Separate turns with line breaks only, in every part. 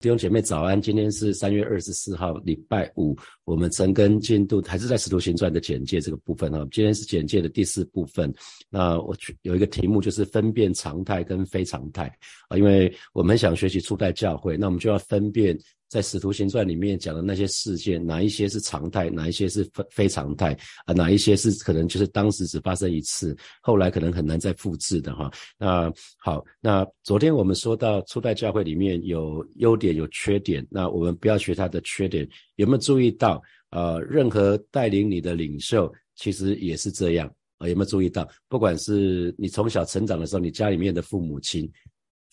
弟兄姐妹早安，今天是三月二十四号，礼拜五。我们陈根进度还是在使徒行传的简介这个部分哈。今天是简介的第四部分。那我有一个题目就是分辨常态跟非常态啊，因为我们想学习初代教会，那我们就要分辨。在使徒行传里面讲的那些事件，哪一些是常态，哪一些是非非常态啊？哪一些是可能就是当时只发生一次，后来可能很难再复制的哈？那好，那昨天我们说到初代教会里面有优点有缺点，那我们不要学他的缺点，有没有注意到？呃，任何带领你的领袖其实也是这样啊？有没有注意到？不管是你从小成长的时候，你家里面的父母亲。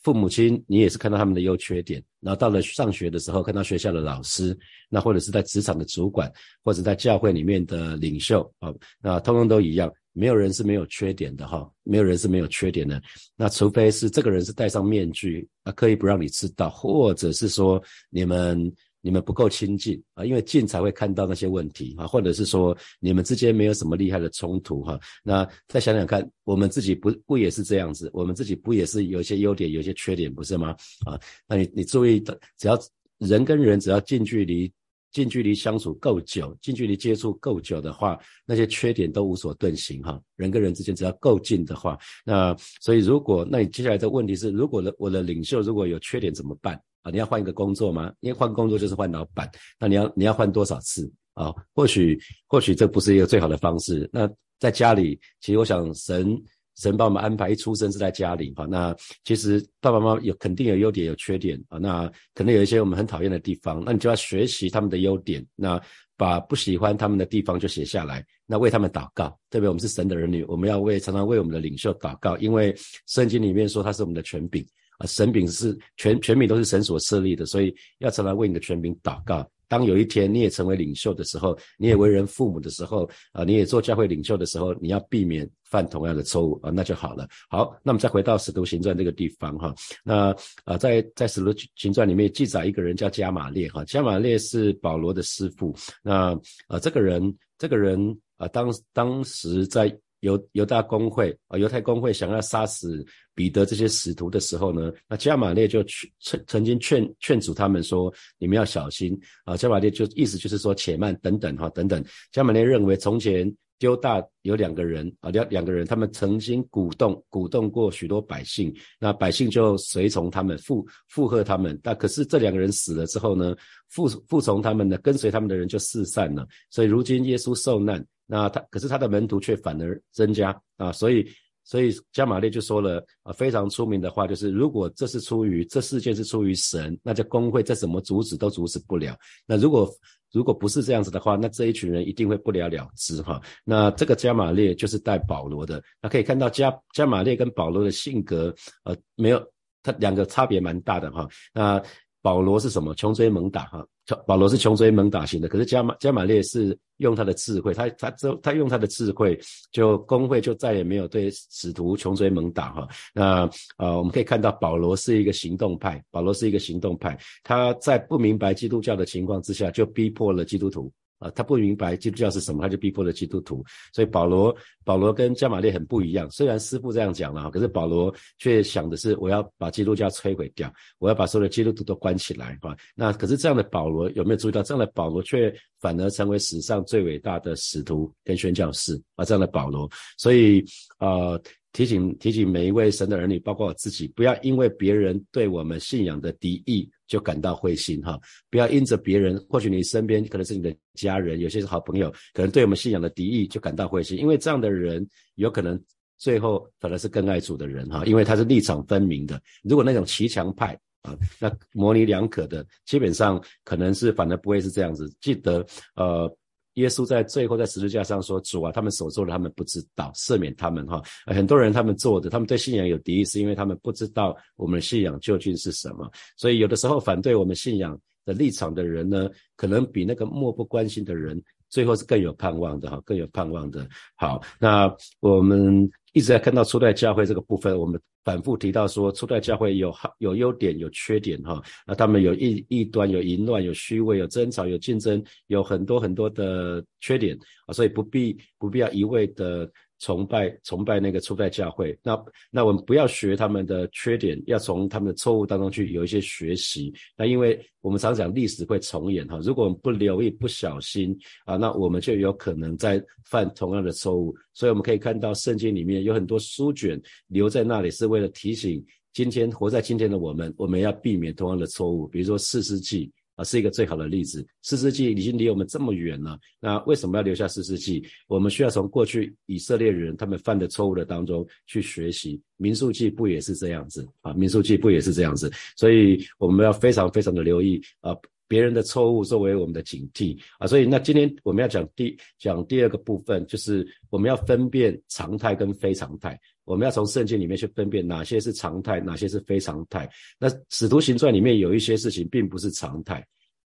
父母亲，你也是看到他们的优缺点，然后到了上学的时候，看到学校的老师，那或者是在职场的主管，或者在教会里面的领袖啊，那通通都一样，没有人是没有缺点的哈，没有人是没有缺点的，那除非是这个人是戴上面具啊，刻意不让你知道，或者是说你们。你们不够亲近啊，因为近才会看到那些问题啊，或者是说你们之间没有什么厉害的冲突哈。那再想想看，我们自己不不也是这样子？我们自己不也是有些优点，有些缺点，不是吗？啊，那你你注意的，只要人跟人只要近距离近距离相处够久，近距离接触够久的话，那些缺点都无所遁形哈。人跟人之间只要够近的话，那所以如果那你接下来的问题是，如果我的领袖如果有缺点怎么办啊？你要换一个工作吗？因为换工作就是换老板，那你要你要换多少次啊？或许或许这不是一个最好的方式。那在家里，其实我想神神帮我们安排，一出生是在家里哈。那其实爸爸妈妈有肯定有优点有缺点啊。那可能有一些我们很讨厌的地方，那你就要学习他们的优点，那把不喜欢他们的地方就写下来，那为他们祷告。特别我们是神的儿女，我们要为常常为我们的领袖祷告，因为圣经里面说他是我们的权柄。啊，神柄是权权柄都是神所设立的，所以要常常为你的权柄祷告。当有一天你也成为领袖的时候，你也为人父母的时候，啊，你也做教会领袖的时候，你要避免犯同样的错误啊，那就好了。好，那么再回到使徒行传这个地方哈，那啊，在在使徒行传里面记载一个人叫加玛列哈，加玛列是保罗的师傅。那啊，这个人这个人啊，当当时在。犹犹大公会啊，犹太公会想要杀死彼得这些使徒的时候呢，那加玛列就劝曾经劝劝阻他们说：“你们要小心啊！”加玛列就意思就是说：“且慢，等等哈，等等。”加玛列认为从前丢大有两个人啊，两两个人，他们曾经鼓动鼓动过许多百姓，那百姓就随从他们附附和他们。但可是这两个人死了之后呢，附附从他们的跟随他们的人就四散了。所以如今耶稣受难。那他可是他的门徒却反而增加啊，所以所以加玛列就说了啊非常出名的话，就是如果这是出于这事件是出于神，那这工会再怎么阻止都阻止不了。那如果如果不是这样子的话，那这一群人一定会不了了之哈。那这个加玛列就是带保罗的，那可以看到加加玛列跟保罗的性格呃没有他两个差别蛮大的哈。那保罗是什么？穷追猛打哈。保罗是穷追猛打型的，可是加马加马列是用他的智慧，他他这他用他的智慧，就工会就再也没有对使徒穷追猛打哈。那呃，我们可以看到保罗是一个行动派，保罗是一个行动派，他在不明白基督教的情况之下，就逼迫了基督徒。啊，他不明白基督教是什么，他就逼迫了基督徒。所以保罗，保罗跟加玛列很不一样。虽然师傅这样讲了，可是保罗却想的是，我要把基督教摧毁掉，我要把所有的基督徒都关起来，啊。那可是这样的保罗有没有注意到？这样的保罗却反而成为史上最伟大的使徒跟宣教士啊！这样的保罗，所以呃。提醒提醒每一位神的儿女，包括我自己，不要因为别人对我们信仰的敌意就感到灰心哈！不要因着别人，或许你身边可能是你的家人，有些是好朋友，可能对我们信仰的敌意就感到灰心，因为这样的人有可能最后反而是更爱主的人哈，因为他是立场分明的。如果那种骑墙派啊，那模棱两可的，基本上可能是反而不会是这样子。记得呃。耶稣在最后在十字架上说：“主啊，他们所做的，他们不知道，赦免他们。”哈，很多人他们做的，他们对信仰有敌意，是因为他们不知道我们信仰究竟是什么。所以有的时候反对我们信仰的立场的人呢，可能比那个漠不关心的人，最后是更有盼望的。哈，更有盼望的。好，那我们一直在看到初代教会这个部分，我们。反复提到说，初代教会有好有优点有缺点哈，那他们有异异端，有淫乱，有虚伪，有争吵，有竞争，有很多很多的缺点啊，所以不必不必要一味的崇拜崇拜那个初代教会，那那我们不要学他们的缺点，要从他们的错误当中去有一些学习。那因为我们常讲历史会重演哈，如果我们不留意、不小心啊，那我们就有可能在犯同样的错误。所以我们可以看到圣经里面有很多书卷留在那里，是为了提醒今天活在今天的我们，我们要避免同样的错误。比如说四世纪。啊，是一个最好的例子。四世纪已经离我们这么远了，那为什么要留下四世纪？我们需要从过去以色列人他们犯的错误的当中去学习。民数记不也是这样子啊？民数记不也是这样子？所以我们要非常非常的留意啊，别人的错误作为我们的警惕啊。所以那今天我们要讲第讲第二个部分，就是我们要分辨常态跟非常态。我们要从圣经里面去分辨哪些是常态，哪些是非常态。那使徒行传里面有一些事情并不是常态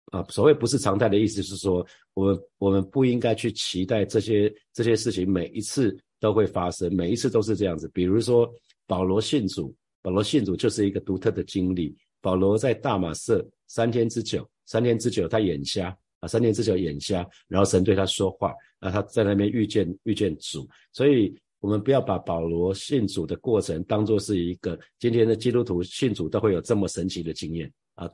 啊。所谓不是常态的意思是说，我们我们不应该去期待这些这些事情每一次都会发生，每一次都是这样子。比如说保罗信主，保罗信主就是一个独特的经历。保罗在大马色三天之久，三天之久他眼瞎啊，三天之久眼瞎，然后神对他说话，那他在那边遇见遇见主，所以。我们不要把保罗信主的过程当做是一个今天的基督徒信主都会有这么神奇的经验啊，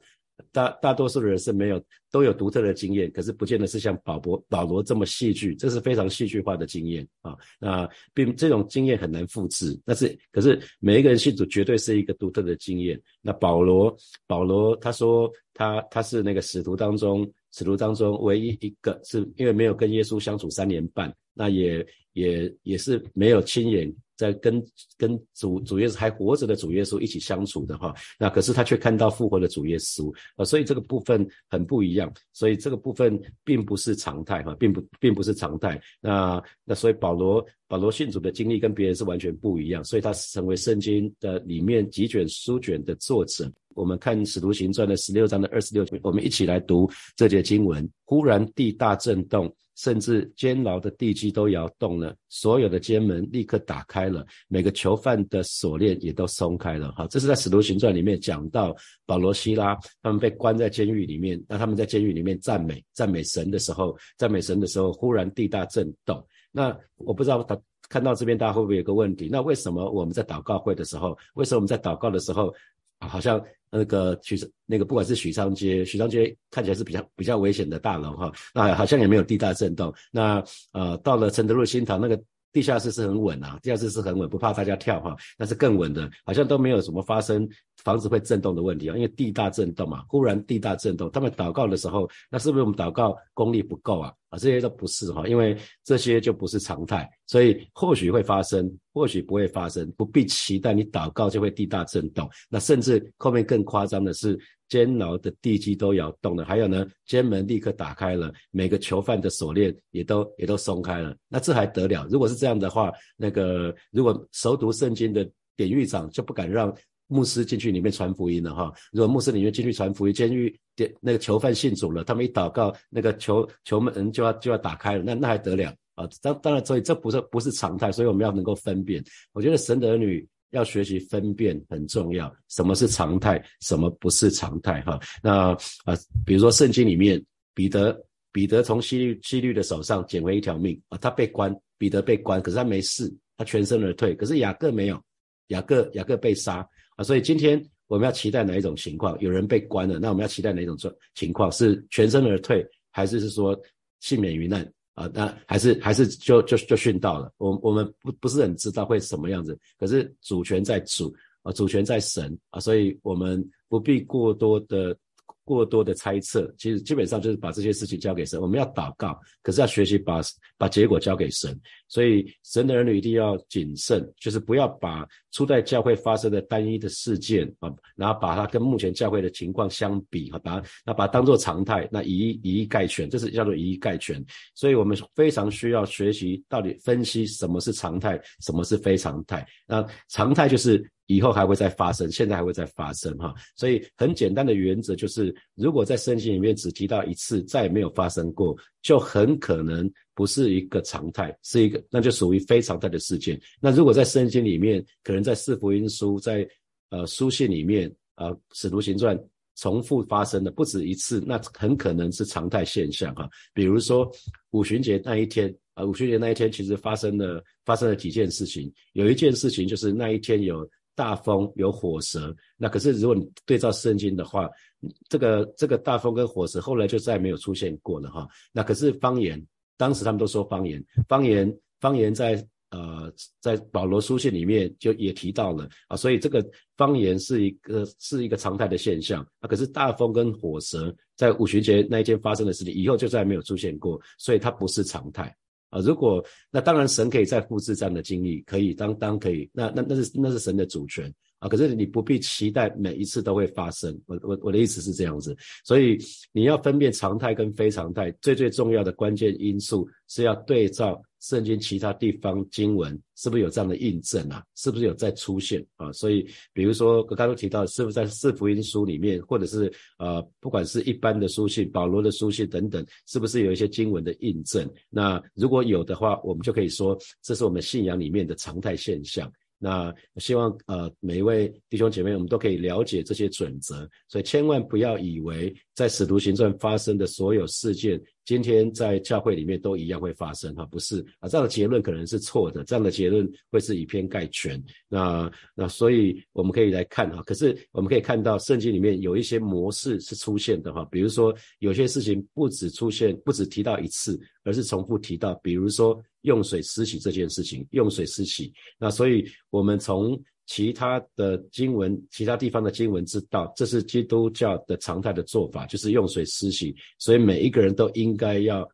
大大多数的人是没有都有独特的经验，可是不见得是像保罗保罗这么戏剧，这是非常戏剧化的经验啊。那并这种经验很难复制，但是可是每一个人信主绝对是一个独特的经验。那保罗保罗他说他他是那个使徒当中使徒当中唯一一个是因为没有跟耶稣相处三年半，那也。也也是没有亲眼在跟跟主主耶稣还活着的主耶稣一起相处的哈，那可是他却看到复活的主耶稣啊，所以这个部分很不一样，所以这个部分并不是常态哈，并不并不是常态。那那所以保罗保罗信主的经历跟别人是完全不一样，所以他成为圣经的里面几卷书卷的作者。我们看使徒行传的十六章的二十六节，我们一起来读这节经文。忽然地大震动。甚至监牢的地基都摇动了，所有的监门立刻打开了，每个囚犯的锁链也都松开了。好，这是在使徒行传里面讲到保罗、希拉他们被关在监狱里面，那他们在监狱里面赞美赞美神的时候，赞美神的时候，忽然地大震动。那我不知道他看到这边大家会不会有个问题？那为什么我们在祷告会的时候，为什么我们在祷告的时候，好像？那个许那个不管是许昌街，许昌街看起来是比较比较危险的大楼哈，那好像也没有地大震动。那呃到了承德路新塘那个地下室是很稳啊，地下室是很稳，不怕大家跳哈，那是更稳的，好像都没有什么发生房子会震动的问题啊，因为地大震动嘛，忽然地大震动，他们祷告的时候，那是不是我们祷告功力不够啊？啊，这些都不是哈，因为这些就不是常态，所以或许会发生，或许不会发生，不必期待你祷告就会地大震动。那甚至后面更夸张的是，监牢的地基都摇动了，还有呢，监门立刻打开了，每个囚犯的锁链也都也都松开了。那这还得了？如果是这样的话，那个如果熟读圣经的典狱长就不敢让。牧师进去里面传福音了哈，如果牧师里面进去传福音，监狱的那个囚犯信主了，他们一祷告，那个囚囚门就要就要打开了，那那还得了啊？当当然，所以这不是不是常态，所以我们要能够分辨。我觉得神的儿女要学习分辨很重要，什么是常态，什么不是常态哈。那啊，比如说圣经里面，彼得彼得从西律西律的手上捡回一条命啊，他被关，彼得被关，可是他没事，他全身而退，可是雅各没有，雅各雅各被杀。啊，所以今天我们要期待哪一种情况？有人被关了，那我们要期待哪一种状情况？是全身而退，还是是说幸免于难啊？那还是还是就就就殉道了？我我们不不是很知道会什么样子。可是主权在主啊，主权在神啊，所以我们不必过多的。过多的猜测，其实基本上就是把这些事情交给神。我们要祷告，可是要学习把把结果交给神。所以神的儿女一定要谨慎，就是不要把初代教会发生的单一的事件啊，然后把它跟目前教会的情况相比，哈，把那把它当做常态，那以一以一概全，这是叫做以一概全。所以我们非常需要学习到底分析什么是常态，什么是非常态。那常态就是。以后还会再发生，现在还会再发生哈，所以很简单的原则就是，如果在圣经里面只提到一次，再也没有发生过，就很可能不是一个常态，是一个那就属于非常态的事件。那如果在圣经里面，可能在四福音书、在呃书信里面啊，使徒行传重复发生的不止一次，那很可能是常态现象哈。比如说五旬节那一天啊，五旬节那一天其实发生了发生了几件事情，有一件事情就是那一天有大风有火蛇，那可是如果你对照圣经的话，这个这个大风跟火蛇后来就再也没有出现过了哈。那可是方言，当时他们都说方言，方言方言在。呃，在保罗书信里面就也提到了啊，所以这个方言是一个是一个常态的现象啊。可是大风跟火蛇在五旬节那一天发生的事情以后就再也没有出现过，所以它不是常态啊。如果那当然神可以再复制这样的经历，可以当当可以，那那那是那是神的主权。啊，可是你不必期待每一次都会发生。我我我的意思是这样子，所以你要分辨常态跟非常态，最最重要的关键因素是要对照圣经其他地方经文是不是有这样的印证啊？是不是有在出现啊？所以，比如说我刚刚提到，是不是在四福音书里面，或者是呃，不管是一般的书信、保罗的书信等等，是不是有一些经文的印证？那如果有的话，我们就可以说，这是我们信仰里面的常态现象。那希望呃每一位弟兄姐妹，我们都可以了解这些准则，所以千万不要以为在使徒行传发生的所有事件，今天在教会里面都一样会发生哈，不是啊，这样的结论可能是错的，这样的结论会是以偏概全。那那所以我们可以来看哈，可是我们可以看到圣经里面有一些模式是出现的哈，比如说有些事情不止出现，不止提到一次，而是重复提到，比如说。用水施洗这件事情，用水施洗，那所以我们从其他的经文、其他地方的经文知道，这是基督教的常态的做法，就是用水施洗，所以每一个人都应该要。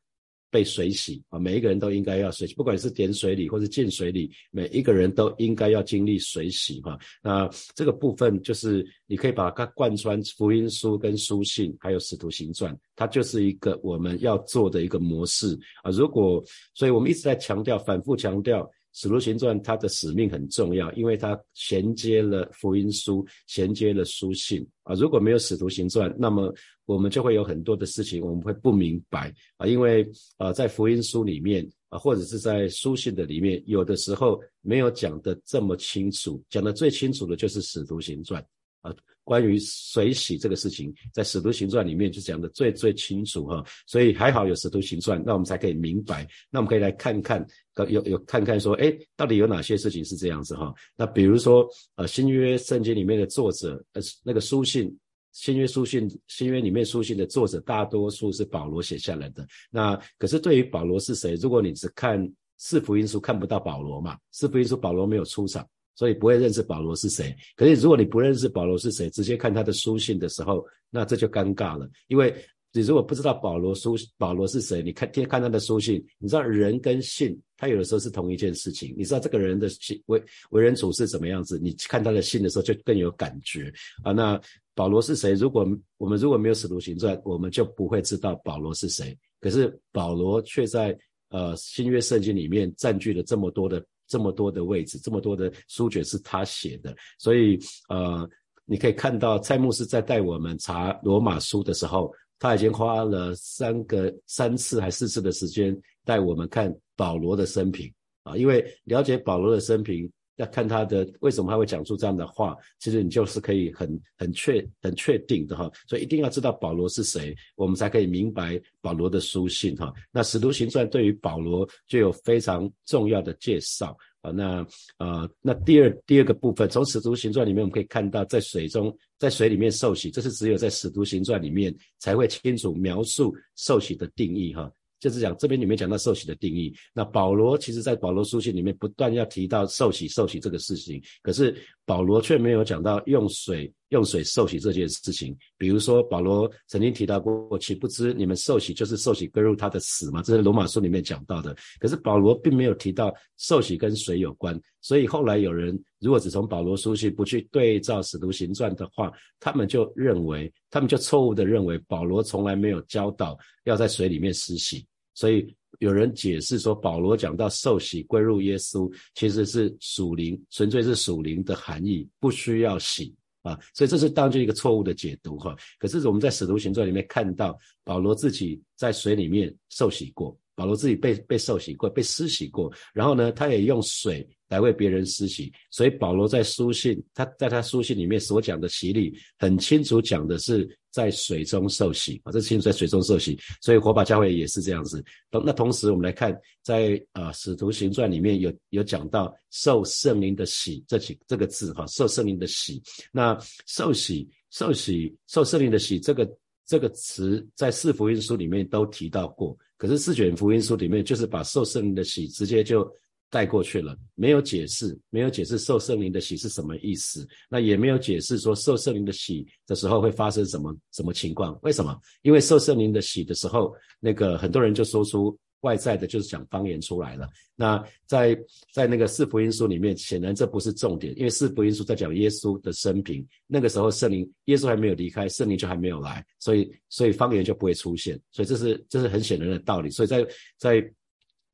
被水洗啊，每一个人都应该要水洗，不管是点水里或是进水里，每一个人都应该要经历水洗哈。那这个部分就是你可以把它贯穿福音书跟书信，还有使徒行传，它就是一个我们要做的一个模式啊。如果，所以我们一直在强调，反复强调。使徒行传它的使命很重要，因为它衔接了福音书，衔接了书信啊。如果没有使徒行传，那么我们就会有很多的事情我们会不明白啊。因为啊，在福音书里面啊，或者是在书信的里面，有的时候没有讲的这么清楚，讲的最清楚的就是使徒行传啊。关于水洗这个事情，在使徒行传里面就讲的最最清楚哈，所以还好有使徒行传，那我们才可以明白。那我们可以来看看，有有看看说，哎，到底有哪些事情是这样子哈？那比如说，呃，新约圣经里面的作者，呃，那个书信，新约书信，新约里面书信的作者，大多数是保罗写下来的。那可是对于保罗是谁，如果你只看四福音书，看不到保罗嘛？四福音书保罗没有出场。所以不会认识保罗是谁。可是如果你不认识保罗是谁，直接看他的书信的时候，那这就尴尬了。因为你如果不知道保罗书保罗是谁，你看天看他的书信，你知道人跟信，他有的时候是同一件事情。你知道这个人的信为为人处事怎么样子，你看他的信的时候就更有感觉啊。那保罗是谁？如果我们如果没有使徒行传，我们就不会知道保罗是谁。可是保罗却在呃新约圣经里面占据了这么多的。这么多的位置，这么多的书卷是他写的，所以呃，你可以看到蔡牧师在带我们查罗马书的时候，他已经花了三个三次还四次的时间带我们看保罗的生平啊，因为了解保罗的生平。要看他的为什么他会讲出这样的话，其实你就是可以很很确很确定的哈，所以一定要知道保罗是谁，我们才可以明白保罗的书信哈。那使徒行传对于保罗就有非常重要的介绍啊。那呃那第二第二个部分，从使徒行传里面我们可以看到，在水中在水里面受洗，这是只有在使徒行传里面才会清楚描述受洗的定义哈。就是讲这边里面讲到受洗的定义，那保罗其实在保罗书信里面不断要提到受洗受洗这个事情，可是保罗却没有讲到用水。用水受洗这件事情，比如说保罗曾经提到过，岂不知你们受洗就是受洗归入他的死吗？这是罗马书里面讲到的。可是保罗并没有提到受洗跟水有关，所以后来有人如果只从保罗书信不去对照使徒行传的话，他们就认为，他们就错误的认为保罗从来没有教导要在水里面施洗。所以有人解释说，保罗讲到受洗归入耶稣，其实是属灵，纯粹是属灵的含义，不需要洗。啊，所以这是当就一个错误的解读哈。可是我们在使徒行传里面看到保罗自己在水里面受洗过，保罗自己被被受洗过，被施洗过，然后呢，他也用水来为别人施洗。所以保罗在书信，他在他书信里面所讲的洗礼，很清楚讲的是在水中受洗啊，这清楚在水中受洗。所以火把教会也是这样子。同那同时我们来看，在啊使徒行传里面有有讲到受圣灵的洗这几这个字哈，受圣灵的洗。那受洗、受洗、受圣灵的洗这个。这个词在四福音书里面都提到过，可是四卷福音书里面就是把受圣灵的喜直接就带过去了，没有解释，没有解释受圣灵的喜是什么意思，那也没有解释说受圣灵的喜的时候会发生什么什么情况？为什么？因为受圣灵的喜的时候，那个很多人就说出。外在的就是讲方言出来了。那在在那个四福音书里面，显然这不是重点，因为四福音书在讲耶稣的生平。那个时候圣灵，耶稣还没有离开，圣灵就还没有来，所以所以方言就不会出现。所以这是这是很显然的道理。所以在在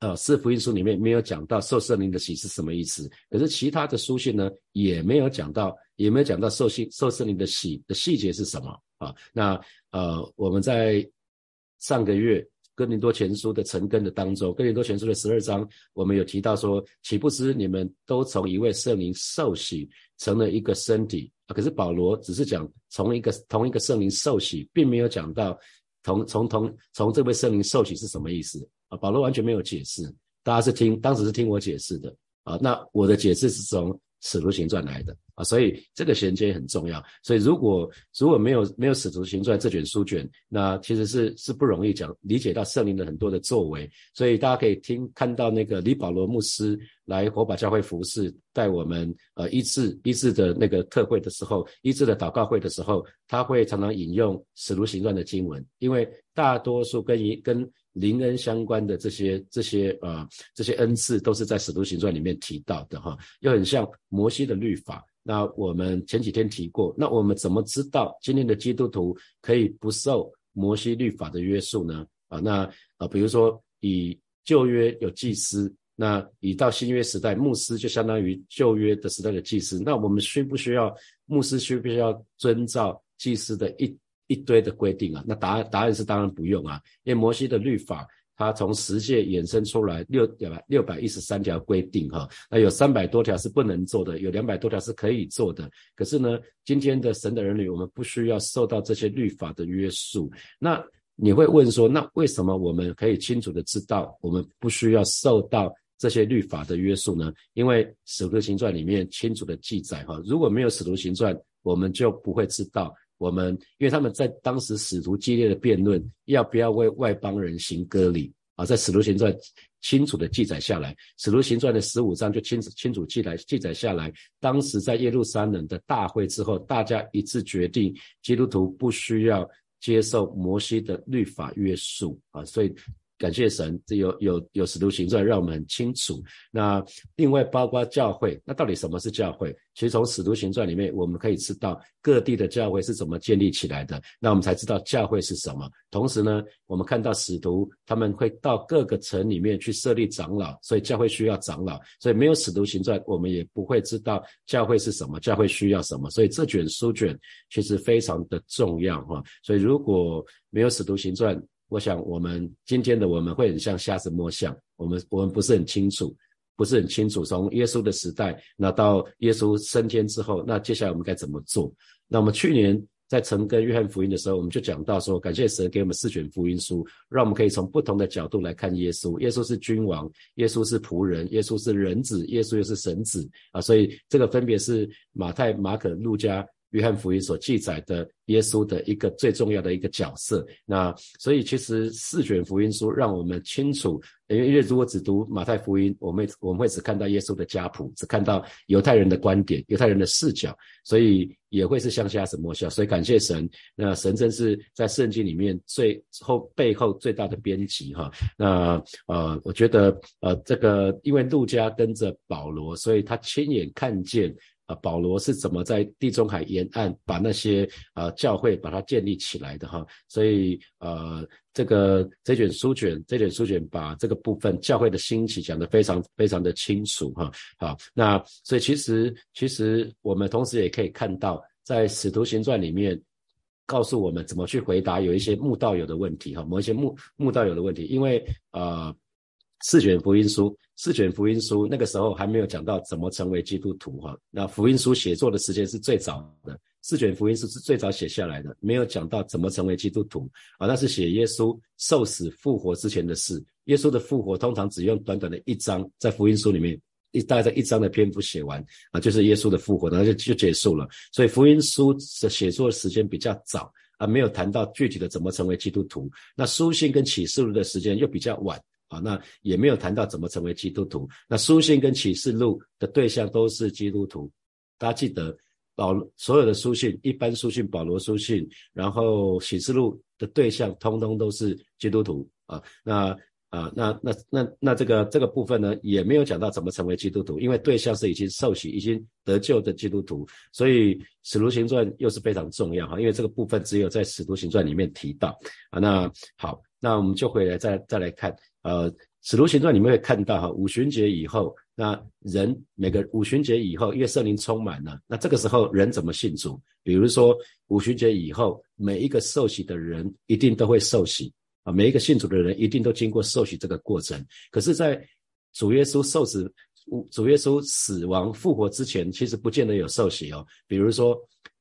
呃四福音书里面没有讲到受圣灵的喜是什么意思，可是其他的书信呢也没有讲到，也没有讲到受信受圣灵的喜的细节是什么啊？那呃我们在上个月。哥林多前书的成根的当中，哥林多前书的十二章，我们有提到说，岂不知你们都从一位圣灵受洗，成了一个身体啊？可是保罗只是讲从一个同一个圣灵受洗，并没有讲到同从同从这位圣灵受洗是什么意思保罗完全没有解释，大家是听当时是听我解释的啊。那我的解释是从使徒行传来的。啊，所以这个衔接很重要。所以如果如果没有没有使徒行传这卷书卷，那其实是是不容易讲理解到圣灵的很多的作为。所以大家可以听看到那个李保罗牧师来火把教会服侍，带我们呃医治医治的那个特会的时候，医治的祷告会的时候，他会常常引用使徒行传的经文，因为大多数跟一跟灵恩相关的这些这些呃这些恩赐都是在使徒行传里面提到的哈，又很像摩西的律法。那我们前几天提过，那我们怎么知道今天的基督徒可以不受摩西律法的约束呢？啊，那啊，比如说以旧约有祭司，那以到新约时代，牧师就相当于旧约的时代的祭司，那我们需不需要牧师需不需要遵照祭司的一一堆的规定啊？那答案答案是当然不用啊，因为摩西的律法。它从十诫衍生出来六百六百一十三条规定，哈，那有三百多条是不能做的，有两百多条是可以做的。可是呢，今天的神的儿女，我们不需要受到这些律法的约束。那你会问说，那为什么我们可以清楚的知道，我们不需要受到这些律法的约束呢？因为使徒行传里面清楚的记载，哈，如果没有使徒行传，我们就不会知道。我们因为他们在当时使徒激烈的辩论，要不要为外邦人行割礼啊？在使徒行传清楚的记载下来，使徒行传的十五章就清楚清楚记载记载下来，当时在耶路撒冷的大会之后，大家一致决定，基督徒不需要接受摩西的律法约束啊，所以。感谢神，这有有有使徒行传让我们很清楚。那另外包括教会，那到底什么是教会？其实从使徒行传里面，我们可以知道各地的教会是怎么建立起来的。那我们才知道教会是什么。同时呢，我们看到使徒他们会到各个城里面去设立长老，所以教会需要长老。所以没有使徒行传，我们也不会知道教会是什么，教会需要什么。所以这卷书卷其实非常的重要哈。所以如果没有使徒行传，我想，我们今天的我们会很像瞎子摸象，我们我们不是很清楚，不是很清楚。从耶稣的时代，那到耶稣升天之后，那接下来我们该怎么做？那我们去年在成跟约翰福音的时候，我们就讲到说，感谢神给我们四卷福音书，让我们可以从不同的角度来看耶稣。耶稣是君王，耶稣是仆人，耶稣是人子，耶稣又是神子啊！所以这个分别是马太、马可、路加。约翰福音所记载的耶稣的一个最重要的一个角色，那所以其实四卷福音书让我们清楚，因为因为如果只读马太福音，我们我们会只看到耶稣的家谱，只看到犹太人的观点、犹太人的视角，所以也会是像瞎子摸象。所以感谢神，那神真是在圣经里面最后背后最大的编辑哈。那呃，我觉得呃这个因为路加跟着保罗，所以他亲眼看见。啊，保罗是怎么在地中海沿岸把那些呃教会把它建立起来的哈？所以呃，这个这卷书卷，这卷书卷把这个部分教会的兴起讲得非常非常的清楚哈。好，那所以其实其实我们同时也可以看到，在使徒行传里面告诉我们怎么去回答有一些慕道友的问题哈，某一些慕慕道友的问题，因为呃。四卷福音书，四卷福音书那个时候还没有讲到怎么成为基督徒哈。那福音书写作的时间是最早的，四卷福音书是最早写下来的，没有讲到怎么成为基督徒啊。那是写耶稣受死复活之前的事。耶稣的复活通常只用短短的一章，在福音书里面一大概在一章的篇幅写完啊，就是耶稣的复活，然后就就结束了。所以福音书的写作时间比较早啊，没有谈到具体的怎么成为基督徒。那书信跟启示录的时间又比较晚。啊，那也没有谈到怎么成为基督徒。那书信跟启示录的对象都是基督徒。大家记得，保所有的书信，一般书信、保罗书信，然后启示录的对象，通通都是基督徒啊。那啊，那那那那这个这个部分呢，也没有讲到怎么成为基督徒，因为对象是已经受洗、已经得救的基督徒。所以使徒行传又是非常重要哈，因为这个部分只有在使徒行传里面提到啊。那好，那我们就回来再再来看。呃，使徒行传你们会看到哈，五旬节以后，那人每个五旬节以后，因为圣灵充满了，那这个时候人怎么信主？比如说五旬节以后，每一个受洗的人一定都会受洗啊，每一个信主的人一定都经过受洗这个过程。可是，在主耶稣受死、主耶稣死亡复活之前，其实不见得有受洗哦。比如说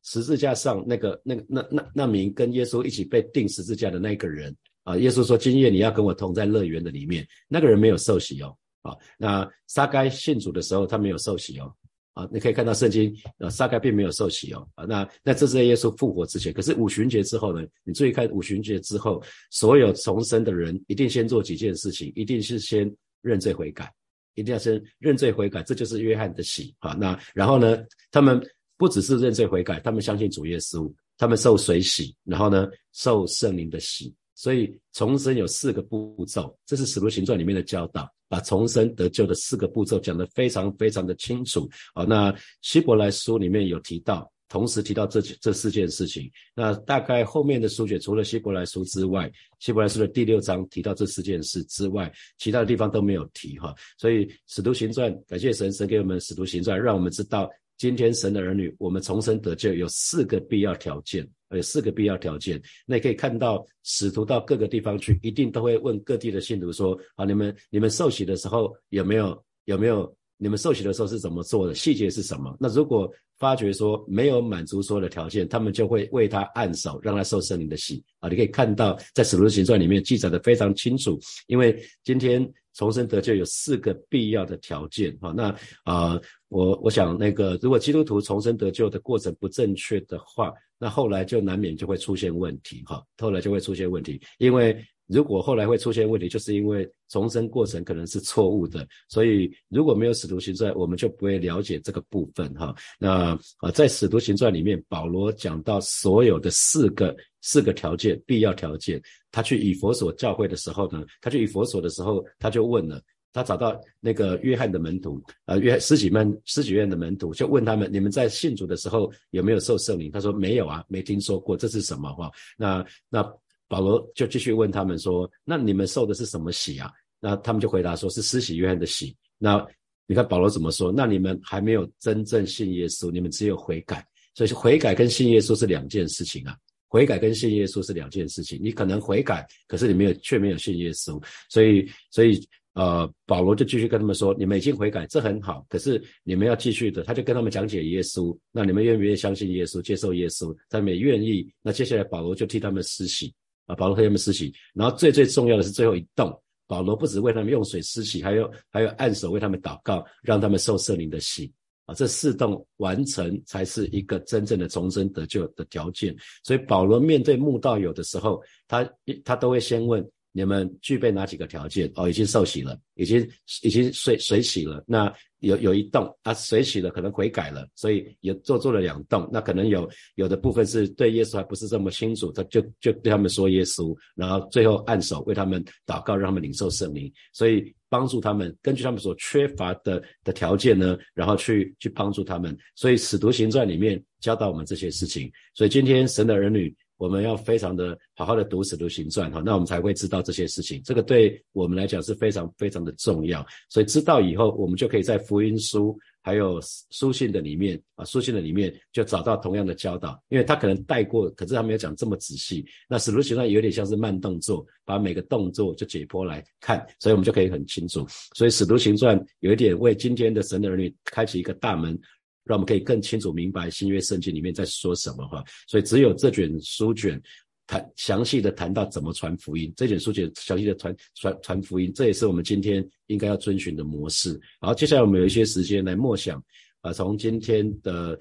十字架上那个、那个、那、那、那名跟耶稣一起被钉十字架的那个人。啊，耶稣说：“今夜你要跟我同在乐园的里面。”那个人没有受洗哦。啊，那撒该信主的时候，他没有受洗哦。啊，你可以看到圣经，啊，撒该并没有受洗哦。啊，那那这是耶稣复活之前。可是五旬节之后呢？你注意看五旬节之后，所有重生的人一定先做几件事情，一定是先认罪悔改，一定要先认罪悔改，这就是约翰的洗。啊，那然后呢，他们不只是认罪悔改，他们相信主耶稣，他们受水洗，然后呢，受圣灵的洗。所以重生有四个步骤，这是使徒行传里面的教导，把重生得救的四个步骤讲得非常非常的清楚。好，那希伯来书里面有提到，同时提到这这四件事情。那大概后面的书卷除了希伯来书之外，希伯来书的第六章提到这四件事之外，其他的地方都没有提哈。所以使徒行传，感谢神，神给我们使徒行传，让我们知道。今天神的儿女，我们重生得救有四个必要条件，有四个必要条件。那你可以看到使徒到各个地方去，一定都会问各地的信徒说：啊，你们你们受洗的时候有没有有没有？你们受洗的时候是怎么做的？细节是什么？那如果发觉说没有满足所有的条件，他们就会为他按手，让他受圣灵的洗。啊，你可以看到在使徒行传里面记载的非常清楚，因为今天。重生得救有四个必要的条件，哈，那啊，我我想那个，如果基督徒重生得救的过程不正确的话，那后来就难免就会出现问题，哈，后来就会出现问题，因为如果后来会出现问题，就是因为重生过程可能是错误的，所以如果没有使徒行传，我们就不会了解这个部分，哈，那啊，在使徒行传里面，保罗讲到所有的四个。四个条件，必要条件。他去以佛所教会的时候呢，他去以佛所的时候，他就问了，他找到那个约翰的门徒，呃，约施洗门施洗院的门徒，就问他们，你们在信主的时候有没有受圣灵？他说没有啊，没听说过，这是什么哈？那那保罗就继续问他们说，那你们受的是什么洗啊？那他们就回答说是施洗约翰的洗。那你看保罗怎么说？那你们还没有真正信耶稣，你们只有悔改，所以悔改跟信耶稣是两件事情啊。悔改跟信耶稣是两件事情，你可能悔改，可是你没有却没有信耶稣，所以所以呃，保罗就继续跟他们说，你们已经悔改，这很好，可是你们要继续的，他就跟他们讲解耶稣，那你们愿不愿意相信耶稣，接受耶稣？他们也愿意，那接下来保罗就替他们施洗啊，保罗替他们施洗，然后最最重要的是最后一动，保罗不止为他们用水施洗，还有还有按手为他们祷告，让他们受圣灵的洗。啊，这四动完成才是一个真正的重生得救的条件。所以保罗面对慕道友的时候，他他都会先问。你们具备哪几个条件？哦，已经受洗了，已经已经水水洗了。那有有一栋啊，水洗了，可能悔改了，所以也做做了两栋。那可能有有的部分是对耶稣还不是这么清楚，他就就对他们说耶稣，然后最后按手为他们祷告，让他们领受圣灵，所以帮助他们根据他们所缺乏的的条件呢，然后去去帮助他们。所以使徒行传里面教导我们这些事情。所以今天神的儿女。我们要非常的好好的读《使徒行传》哈，那我们才会知道这些事情。这个对我们来讲是非常非常的重要。所以知道以后，我们就可以在福音书还有书信的里面啊，书信的里面就找到同样的教导，因为他可能带过，可是他没有讲这么仔细。那使徒行传有点像是慢动作，把每个动作就解剖来看，所以我们就可以很清楚。所以使徒行传有一点为今天的神的儿女开启一个大门，让我们可以更清楚明白新约圣经里面在说什么哈。所以只有这卷书卷。谈详细的谈到怎么传福音，这卷书卷详细的传传传福音，这也是我们今天应该要遵循的模式。好，接下来我们有一些时间来默想，啊，从今天的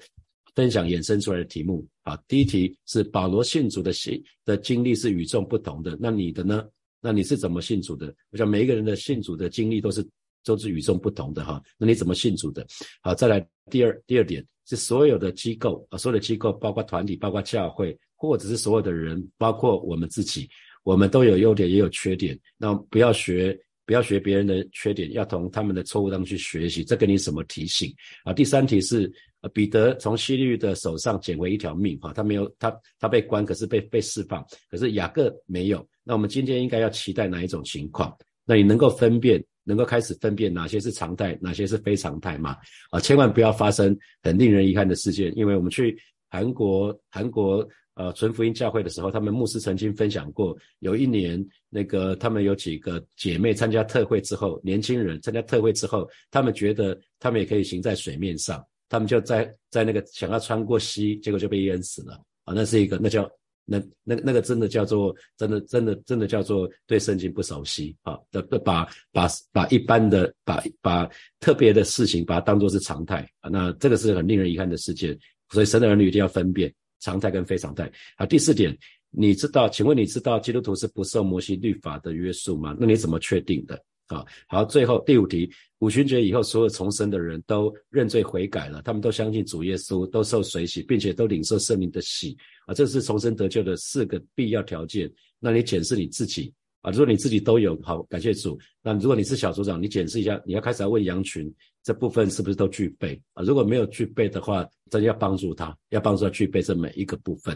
分享衍生出来的题目。啊，第一题是保罗信主的信的经历是与众不同的，那你的呢？那你是怎么信主的？我想每一个人的信主的经历都是都是与众不同的哈。那你怎么信主的？好，再来第二第二点是所有的机构啊，所有的机构包括团体，包括教会。或者是所有的人，包括我们自己，我们都有优点也有缺点。那不要学，不要学别人的缺点，要从他们的错误当中去学习。这给你什么提醒啊？第三题是，彼得从希律的手上捡回一条命，哈，他没有，他他被关，可是被被释放，可是雅各没有。那我们今天应该要期待哪一种情况？那你能够分辨，能够开始分辨哪些是常态，哪些是非常态吗？啊，千万不要发生很令人遗憾的事件，因为我们去韩国，韩国。呃，纯福音教会的时候，他们牧师曾经分享过，有一年那个他们有几个姐妹参加特会之后，年轻人参加特会之后，他们觉得他们也可以行在水面上，他们就在在那个想要穿过溪，结果就被淹死了啊！那是一个，那叫那那那个真的叫做真的真的真的叫做对圣经不熟悉啊！的的把把把一般的把把特别的事情把它当做是常态啊！那这个是很令人遗憾的事件，所以神的儿女一定要分辨。常态跟非常态。好，第四点，你知道？请问你知道基督徒是不受摩西律法的约束吗？那你怎么确定的？啊，好，最后第五题，五旬节以后，所有重生的人都认罪悔改了，他们都相信主耶稣，都受水洗，并且都领受圣灵的洗啊，这是重生得救的四个必要条件。那你检视你自己啊，如果你自己都有，好，感谢主。那如果你是小组长，你检视一下，你要开始要问羊群。这部分是不是都具备啊？如果没有具备的话，真要帮助他，要帮助他具备这每一个部分。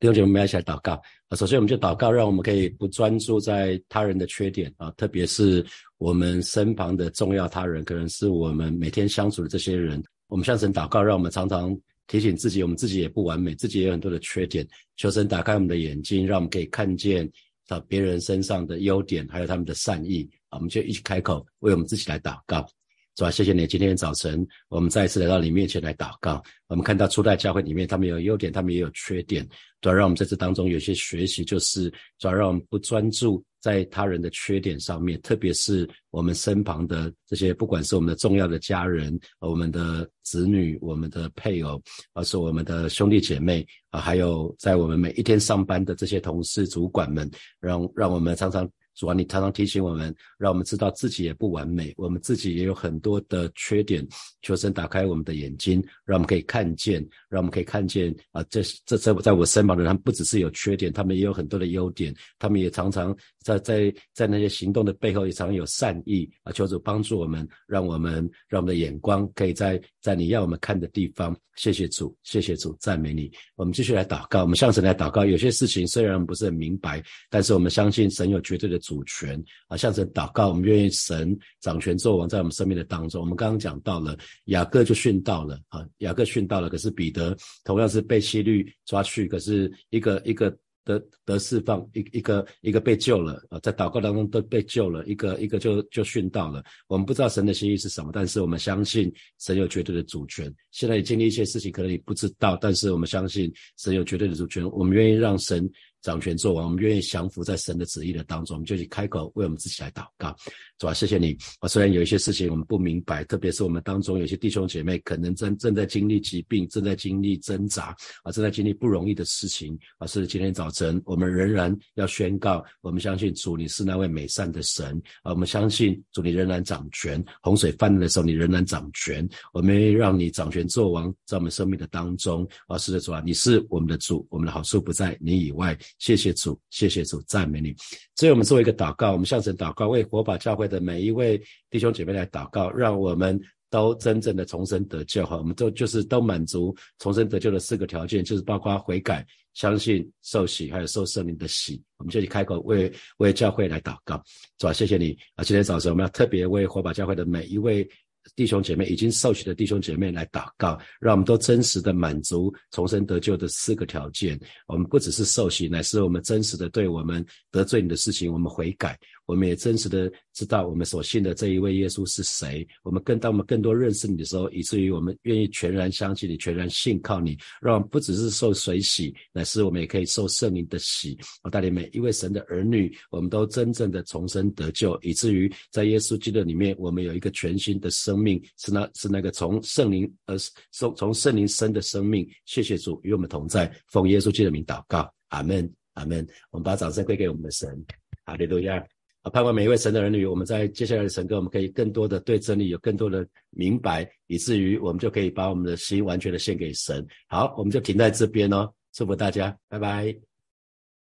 弟兄姐妹，我们一起来祷告啊！首先，我们就祷告，让我们可以不专注在他人的缺点啊，特别是我们身旁的重要他人，可能是我们每天相处的这些人。我们向神祷告，让我们常常提醒自己，我们自己也不完美，自己也有很多的缺点。求神打开我们的眼睛，让我们可以看见到别人身上的优点，还有他们的善意啊！我们就一起开口为我们自己来祷告。主啊，谢谢你！今天早晨，我们再一次来到你面前来祷告。我们看到初代教会里面，他们有优点，他们也有缺点。主要让我们在这当中有些学习，就是主要让我们不专注在他人的缺点上面，特别是我们身旁的这些，不管是我们的重要的家人、我们的子女、我们的配偶，而是我们的兄弟姐妹啊，还有在我们每一天上班的这些同事、主管们，让让我们常常。主啊，你常常提醒我们，让我们知道自己也不完美，我们自己也有很多的缺点。求神打开我们的眼睛，让我们可以看见，让我们可以看见啊，这这在在我身旁的人，不只是有缺点，他们也有很多的优点，他们也常常在在在那些行动的背后，也常有善意啊。求主帮助我们，让我们让我们的眼光可以在在你要我们看的地方。谢谢主，谢谢主，赞美你。我们继续来祷告，我们向神来祷告。有些事情虽然不是很明白，但是我们相信神有绝对的。主权啊，向神祷告，我们愿意神掌权作王在我们生命的当中。我们刚刚讲到了雅各就殉道了啊，雅各殉道了，可是彼得同样是被希律抓去，可是一个一个得得释放，一一个一个被救了啊，在祷告当中都被救了，一个一个就就殉道了。我们不知道神的心意是什么，但是我们相信神有绝对的主权。现在经历一些事情，可能你不知道，但是我们相信神有绝对的主权。我们愿意让神。掌权作王，我们愿意降服在神的旨意的当中，我们就去开口为我们自己来祷告。主啊，谢谢你啊！虽然有一些事情我们不明白，特别是我们当中有些弟兄姐妹可能正正在经历疾病，正在经历挣扎啊，正在经历不容易的事情啊。是今天早晨，我们仍然要宣告：我们相信主，你是那位美善的神啊！我们相信主，你仍然掌权。洪水泛滥的时候，你仍然掌权。我们愿意让你掌权作王在我们生命的当中啊！是的，主啊，你是我们的主，我们的好处不在你以外。谢谢主，谢谢主，赞美你。所以我们做一个祷告，我们向神祷告，为火把教会的每一位弟兄姐妹来祷告，让我们都真正的重生得救哈。我们都就是都满足重生得救的四个条件，就是包括悔改、相信、受洗，还有受圣灵的洗。我们就去开口为为教会来祷告，主啊，谢谢你啊！今天早晨我们要特别为火把教会的每一位。弟兄姐妹已经受洗的弟兄姐妹来祷告，让我们都真实的满足重生得救的四个条件。我们不只是受洗，乃是我们真实的对我们得罪你的事情，我们悔改。我们也真实的知道我们所信的这一位耶稣是谁。我们更当我们更多认识你的时候，以至于我们愿意全然相信你，全然信靠你，让我们不只是受水洗，乃是我们也可以受圣灵的洗。我带领每一位神的儿女，我们都真正的重生得救，以至于在耶稣基督里面，我们有一个全新的生命，是那，是那个从圣灵而从从圣灵生的生命。谢谢主与我们同在，奉耶稣基督的名祷告，阿门，阿门。我们把掌声归给我们的神，哈利路亚。啊，盼望每一位神的儿女，我们在接下来的神歌，我们可以更多的对真理有更多的明白，以至于我们就可以把我们的心完全的献给神。好，我们就停在这边哦，祝福大家，拜拜。